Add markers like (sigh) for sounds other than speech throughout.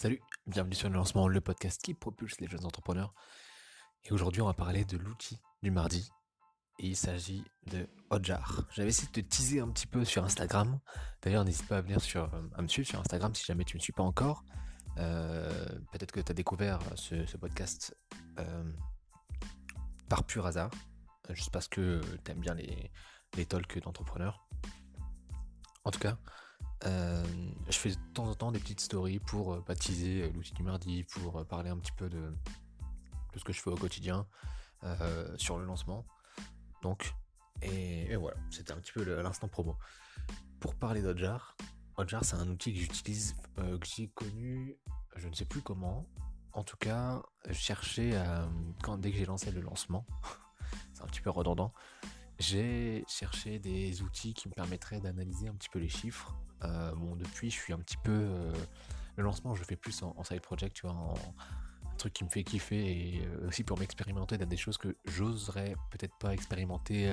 Salut, bienvenue sur le lancement, le podcast qui propulse les jeunes entrepreneurs. Et aujourd'hui, on va parler de l'outil du mardi. Et il s'agit de Hotjar. J'avais essayé de te teaser un petit peu sur Instagram. D'ailleurs, n'hésite pas à venir sur, me suivre sur Instagram si jamais tu ne me suis pas encore. Euh, peut-être que tu as découvert ce, podcast euh, par pur hasard. Juste parce que tu bien les, les talks d'entrepreneurs. En tout cas, euh, je fais de temps en temps des petites stories pour euh, baptiser euh, l'outil du mardi, pour parler un petit peu de, ce que je fais au quotidien sur le lancement. Donc, et, voilà, c'était un petit peu l'instant promo. Pour parler d'Hotjar, Hotjar c'est un outil que j'utilise, que j'ai connu, je ne sais plus comment. En tout cas, je cherchais quand, dès que j'ai lancé le lancement, (laughs) c'est un petit peu redondant, j'ai cherché des outils qui me permettraient d'analyser un petit peu les chiffres. Euh, bon, depuis, je suis un petit peu. Euh, le lancement, je le fais plus en, side project, tu vois, en, un truc qui me fait kiffer et euh, aussi pour m'expérimenter dans des choses que j'oserais peut-être pas expérimenter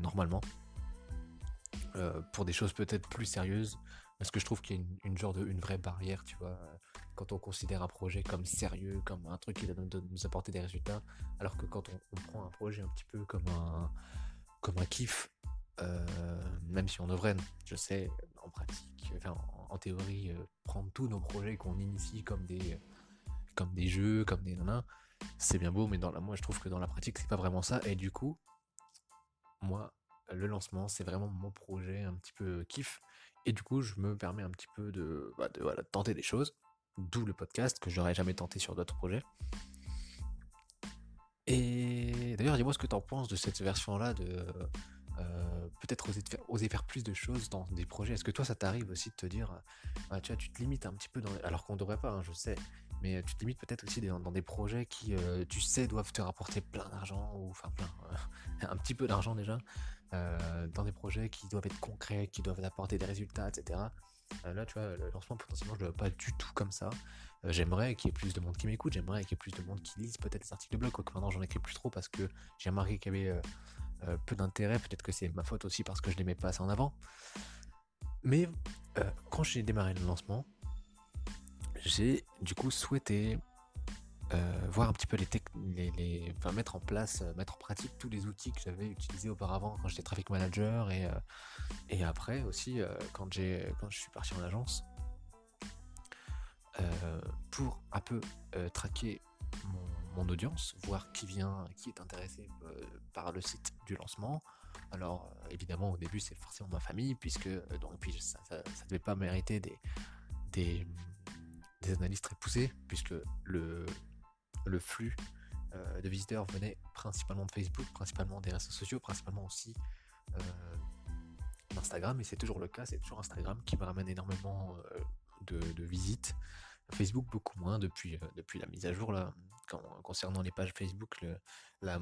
normalement. pour des choses peut-être plus sérieuses, parce que je trouve qu'il y a une, genre de une vraie barrière, tu vois, quand on considère un projet comme sérieux, comme un truc qui va nous apporter des résultats, alors que quand on, prend un projet un petit peu comme un comme un kiff, euh, même si on devrait, je sais, en pratique, enfin, en, théorie, euh, prendre tous nos projets qu'on initie comme des comme des jeux, comme des nanas, c'est bien beau, mais dans la, moi je trouve que dans la pratique c'est pas vraiment ça, et du coup, moi, le lancement, c'est vraiment mon projet un petit peu kiff. Et du coup, je me permets un petit peu de, bah, de, voilà, tenter des choses. D'où le podcast que j'aurais jamais tenté sur d'autres projets. Et d'ailleurs, dis-moi ce que tu en penses de cette version-là de euh, peut-être oser, oser faire plus de choses dans des projets. Est-ce que toi, ça t'arrive aussi de te dire, bah, tu vois, tu te limites un petit peu, dans, alors qu'on devrait pas, hein, je sais, mais tu te limites peut-être aussi dans, des projets qui, euh, tu sais, doivent te rapporter plein d'argent, ou enfin plein, (laughs) un petit peu d'argent déjà, euh, dans des projets qui doivent être concrets, qui doivent apporter des résultats, etc. Euh, là, tu vois, le lancement, potentiellement, je ne le vois pas du tout comme ça. j'aimerais qu'il y ait plus de monde qui m'écoute, j'aimerais qu'il y ait plus de monde qui lise peut-être les articles de blog, maintenant j'en écris plus trop parce que j'ai remarqué qu'il y avait peu d'intérêt, peut-être que c'est ma faute aussi parce que je ne les mets pas assez en avant. Mais quand j'ai démarré le lancement, j'ai du coup souhaité euh, voir un petit peu les, les, mettre en place, euh, mettre en pratique tous les outils que j'avais utilisés auparavant quand j'étais traffic manager et, euh, et après aussi quand quand je suis parti en agence pour un peu traquer mon, audience, voir qui vient, qui est intéressé par le site du lancement. Alors évidemment au début c'est forcément ma famille puisque donc puis ça, ça, devait pas mériter des, des des analyses très poussées puisque le le flux euh, de visiteurs venait principalement de Facebook, principalement des réseaux sociaux, principalement aussi euh, d'Instagram, et c'est toujours le cas, c'est toujours Instagram qui me ramène énormément euh, de, visites. Facebook beaucoup moins depuis, depuis la mise à jour là. concernant les pages Facebook, la,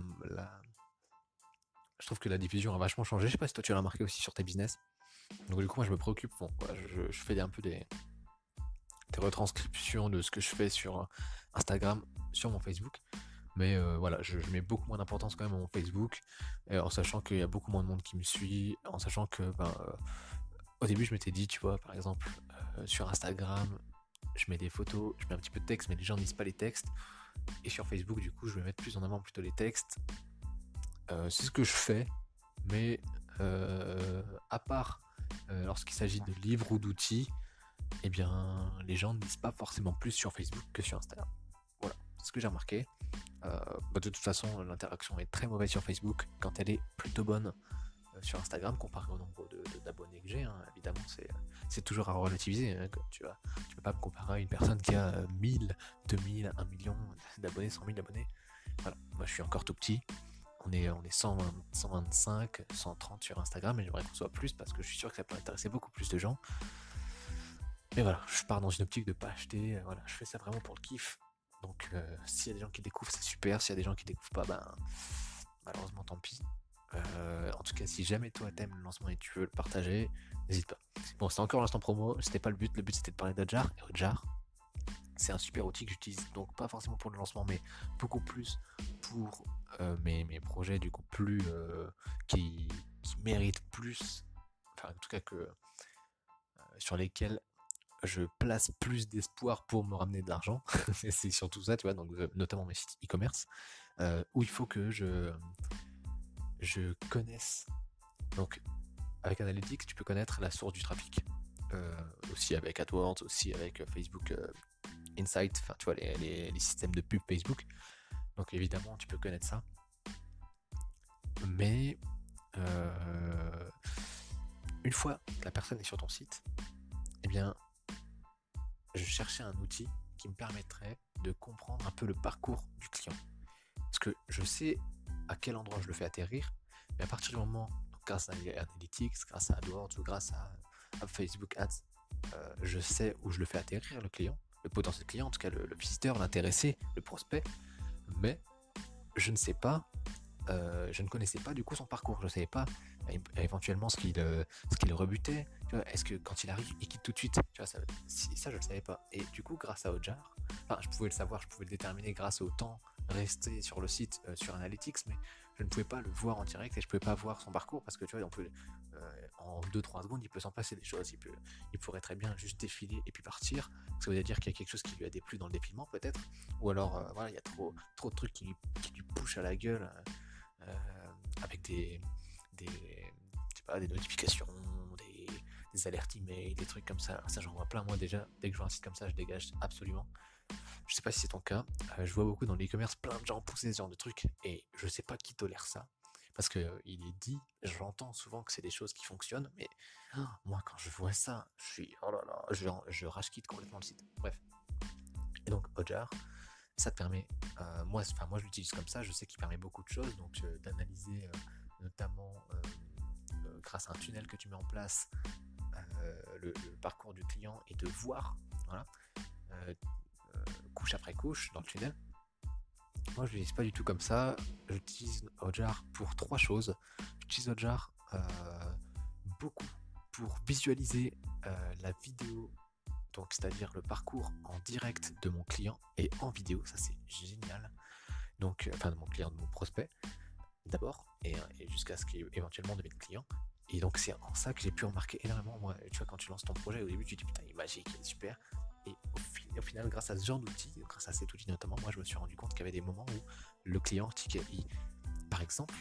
je trouve que la diffusion a vachement changé. Je sais pas si toi tu l'as remarqué aussi sur tes business. Donc du coup moi je me préoccupe, bon, je, je, fais un peu des, des retranscriptions de ce que je fais sur Instagram sur mon Facebook. Mais euh, voilà, je, mets beaucoup moins d'importance quand même à mon Facebook, en sachant qu'il y a beaucoup moins de monde qui me suit, en sachant que ben, euh, au début je m'étais dit, tu vois, par exemple, euh, sur Instagram, je mets des photos, je mets un petit peu de texte, mais les gens ne lisent pas les textes. Et sur Facebook, du coup, je vais mettre plus en avant plutôt les textes. c'est ce que je fais, mais à part lorsqu'il s'agit de livres ou d'outils, eh bien, les gens ne lisent pas forcément plus sur Facebook que sur Instagram ce que j'ai remarqué. Euh, bah, de toute façon, l'interaction est très mauvaise sur Facebook quand elle est plutôt bonne euh, sur Instagram comparé au nombre d'abonnés que j'ai. Hein. Évidemment, c'est toujours à relativiser. Hein, tu tu peux pas me comparer à une personne qui a 1000, 2000, 1 million d'abonnés, 100 000 abonnés. Voilà, moi je suis encore tout petit. On est, on est 125, 130 sur Instagram et j'aimerais qu'on soit plus parce que je suis sûr que ça peut intéresser beaucoup plus de gens. Mais voilà, je pars dans une optique de pas acheter. Voilà, je fais ça vraiment pour le kiff. Donc euh, s'il y a des gens qui découvrent, c'est super. S'il y a des gens qui découvrent pas, ben malheureusement tant pis. Euh, en tout cas, si jamais toi t'aimes le lancement et tu veux le partager, n'hésite pas. Bon, c'est encore l'instant promo, c'était pas le but, le but c'était de parler d'Adjar. Et Adjar, c'est un super outil que j'utilise, donc pas forcément pour le lancement, mais beaucoup plus pour euh, mes, projets du coup plus qui, qui, méritent plus, enfin en tout cas que sur lesquels je place plus d'espoir pour me ramener de l'argent. (laughs) c'est surtout ça, tu vois, donc notamment mes sites e-commerce, où il faut que je, je connaisse. Donc, avec Analytics, tu peux connaître la source du trafic. aussi avec AdWords, aussi avec Facebook Insight, enfin, tu vois, les, les systèmes de pub Facebook. Donc, évidemment, tu peux connaître ça. Mais euh, une fois que la personne est sur ton site, eh bien, je cherchais un outil qui me permettrait de comprendre un peu le parcours du client. Parce que je sais à quel endroit je le fais atterrir, mais à partir du moment, grâce à Analytics, grâce à AdWords ou grâce à, Facebook Ads, euh, je sais où je le fais atterrir, le client, le potentiel client, en tout cas le, le visiteur, l'intéressé, le prospect, mais je ne sais pas euh, je ne connaissais pas du coup son parcours. Je ne savais pas éventuellement ce qu'il euh, ce qu'il rebutait. Est-ce que quand il arrive, il quitte tout de suite? Tu vois, ça, ça, je ne savais pas. Et du coup, grâce à Ojar, enfin, je pouvais le savoir, je pouvais le déterminer grâce au temps resté sur le site, euh, sur Analytics, mais je ne pouvais pas le voir en direct et je ne pouvais pas voir son parcours parce que tu vois, on peut, en 2-3 secondes, il peut s'en passer des choses. Il, pourrait très bien juste défiler et puis partir. Ça veut dire qu'il y a quelque chose qui lui a déplu dans le défilement, peut-être. Ou alors, voilà, il y a trop, trop de trucs qui, qui lui poussent à la gueule. Euh, avec des, des, pas, des notifications, des, des alertes email, des trucs comme ça. Ça, j'en vois plein, moi déjà. Dès que je vois un site comme ça, je dégage absolument. Je sais pas si c'est ton cas. Euh, je vois beaucoup dans l'e-commerce plein de gens pousser ce genre de trucs et je sais pas qui tolère ça. Parce que euh, il est dit, j'entends souvent que c'est des choses qui fonctionnent, mais oh, moi quand je vois ça, je suis oh là là, quitte complètement le site. Bref. Et donc Ojar, ça te permet, euh, moi, enfin moi je l'utilise comme ça, je sais qu'il permet beaucoup de choses, donc d'analyser notamment grâce à un tunnel que tu mets en place le, parcours du client et de voir, voilà, couche après couche dans le tunnel. Moi je l'utilise pas du tout comme ça, j'utilise Ojar pour trois choses. J'utilise Ojar beaucoup pour visualiser la vidéo donc c'est-à-dire le parcours en direct de mon client et en vidéo, ça c'est génial. Donc, euh, enfin de mon client, de mon prospect d'abord, et, jusqu'à ce qu'il éventuellement devienne client. Et donc c'est en ça que j'ai pu remarquer énormément. Moi, tu vois, quand tu lances ton projet, au début tu te dis putain, il est magique, il est super. Et au, final, grâce à ce genre d'outils, grâce à cet outil notamment, moi je me suis rendu compte qu'il y avait des moments où le client, par exemple,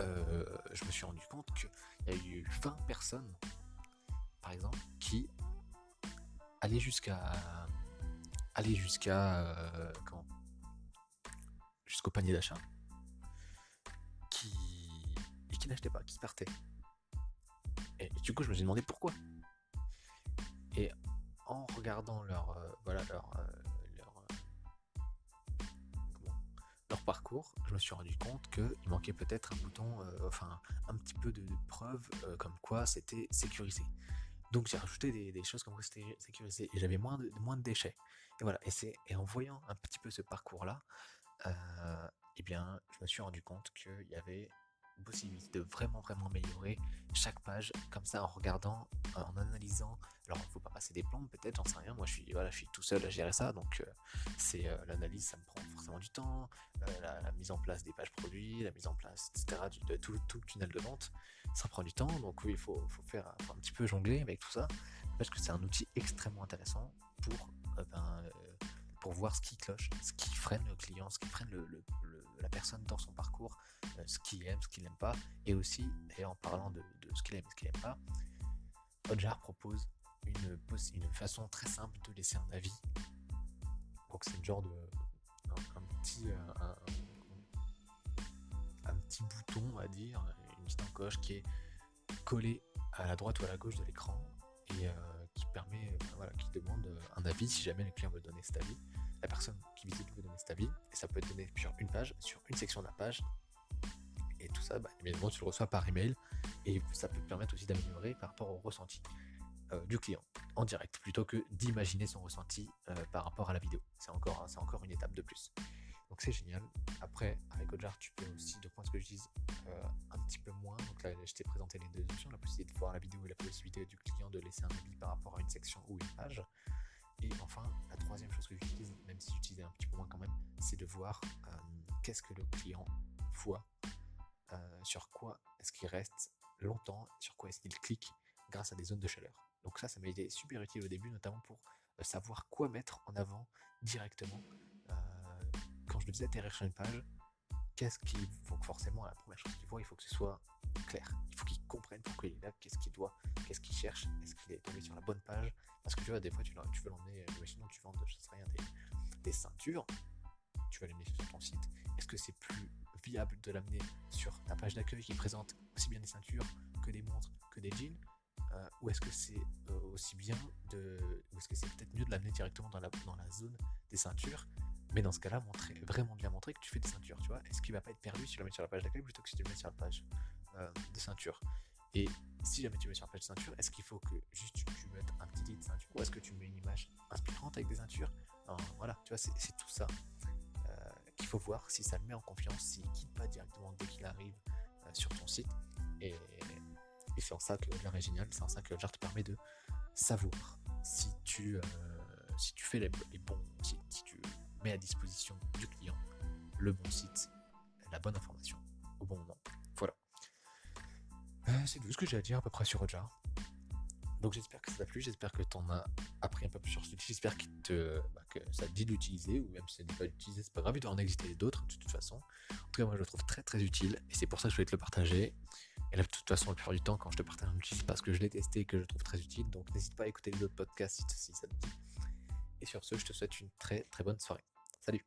euh, je me suis rendu compte qu'il y a eu 20 personnes, par exemple, qui aller jusqu'à aller jusqu'à euh, jusqu'au panier d'achat qui n'achetait pas, qui partait. Et, du coup, je me suis demandé pourquoi. Et en regardant leur euh, voilà leur euh, leur, parcours, je me suis rendu compte qu'il manquait peut-être un bouton, enfin un petit peu de, de preuve comme quoi c'était sécurisé. Donc j'ai rajouté des, choses comme c'était sécurisé et j'avais moins de, moins de déchets. Et voilà, et, c'est, et en voyant un petit peu ce parcours-là, euh, eh bien, je me suis rendu compte qu'il y avait possibilité de vraiment vraiment améliorer chaque page comme ça en regardant, en analysant. Alors il faut pas passer des plombes peut-être, j'en sais rien. Moi je suis voilà, je suis tout seul à gérer ça, donc euh, c'est euh, l'analyse, ça me prend forcément du temps. la, mise en place des pages produits, la mise en place, etc. de tout, tout le tunnel de vente ça prend du temps, donc oui, il faut, faire un petit peu jongler avec tout ça, parce que c'est un outil extrêmement intéressant pour, euh, ben, euh, pour voir ce qui cloche, ce qui freine le client, ce qui freine la personne dans son parcours, euh, ce qu'il aime, ce qu'il n'aime pas, et aussi, et en parlant de, ce qu'il aime et ce qu'il n'aime pas, Hotjar propose une, une façon très simple de laisser un avis. Donc c'est le genre de un, petit un, petit bouton on va dire petite encoche qui est collée à la droite ou à la gauche de l'écran et euh, qui permet, euh, voilà, qui demande euh, un avis si jamais le client veut donner cet avis. La personne qui visite veut donner cet avis et ça peut être donné sur une page, sur une section de la page. Et tout ça, bah, évidemment, tu le reçois par email et ça peut permettre aussi d'améliorer par rapport au ressenti du client en direct plutôt que d'imaginer son ressenti par rapport à la vidéo. C'est encore, c'est encore une étape de plus. Donc c'est génial. Après, avec Ojar, tu peux aussi, de ce que je dis, euh, un petit peu moins. Donc là, je t'ai présenté les deux options, la possibilité de voir la vidéo et la possibilité du client de laisser un avis par rapport à une section ou une page. Et enfin, la troisième chose que j'utilise, même si j'utilisais un petit peu moins quand même, c'est de voir euh, qu'est-ce que le client voit, euh, sur quoi est-ce qu'il reste longtemps, sur quoi est-ce qu'il clique grâce à des zones de chaleur. Donc ça, ça m'a été super utile au début, notamment pour euh, savoir quoi mettre en avant directement. Quand je devais atterrir sur une page, qu'est-ce qu'il faut forcément, la première chose qu'il voit, il faut que ce soit clair. Il faut qu'il comprenne pourquoi il est là, qu'est-ce qu'il doit, qu'est-ce qu'il cherche, des fois, tu, veux l'emmener, sinon tu vends, je sais rien, des, ceintures, tu vas l'amener sur ton site. Est-ce que c'est plus viable de l'amener sur ta page d'accueil qui présente aussi bien des ceintures que des montres, que des jeans euh, ou est-ce que c'est euh, aussi bien de. Ou est-ce que c'est peut-être mieux de l'amener directement dans la, dans la zone des ceintures? Mais dans ce cas-là, montrer, vraiment bien montrer que tu fais des ceintures, tu vois. Est-ce qu'il va pas être perdu si tu le mets sur la page d'accueil plutôt que si tu le mets sur la page euh, de ceinture? Et si jamais tu le mets sur page ceinture, est-ce qu'il faut que juste tu, mettes un petit titre ceinture ou est-ce que tu mets une image inspirante avec des ceintures? Voilà, tu vois, c'est tout ça qu'il faut voir si ça le met en confiance, s'il quitte pas directement dès qu'il arrive sur ton site. Et, c'est en ça que l'art est génial, c'est en ça que l'art te permet de savoir si tu, euh, si tu fais les, bons, si, tu mets à disposition du client le bon site, la bonne information au bon moment. Euh, c'est tout ce que j'ai à dire à peu près sur Roger. Donc j'espère que ça t'a plu, j'espère que tu en as appris un peu plus sur ce j'espère bah, que ça te dit d'utiliser, ou même si ça ne dit pas d'utiliser, c'est pas grave, il doit en exister d'autres de toute façon. En tout cas, moi je le trouve très très utile, et c'est pour ça que je voulais te le partager. Et là, de toute façon, le plupart du temps, quand je te partage un outil, c'est parce que je l'ai testé et que je le trouve très utile. Donc, n'hésite pas à écouter les autres podcasts si, ça te dit. Et sur ce, je te souhaite une très très bonne soirée. Salut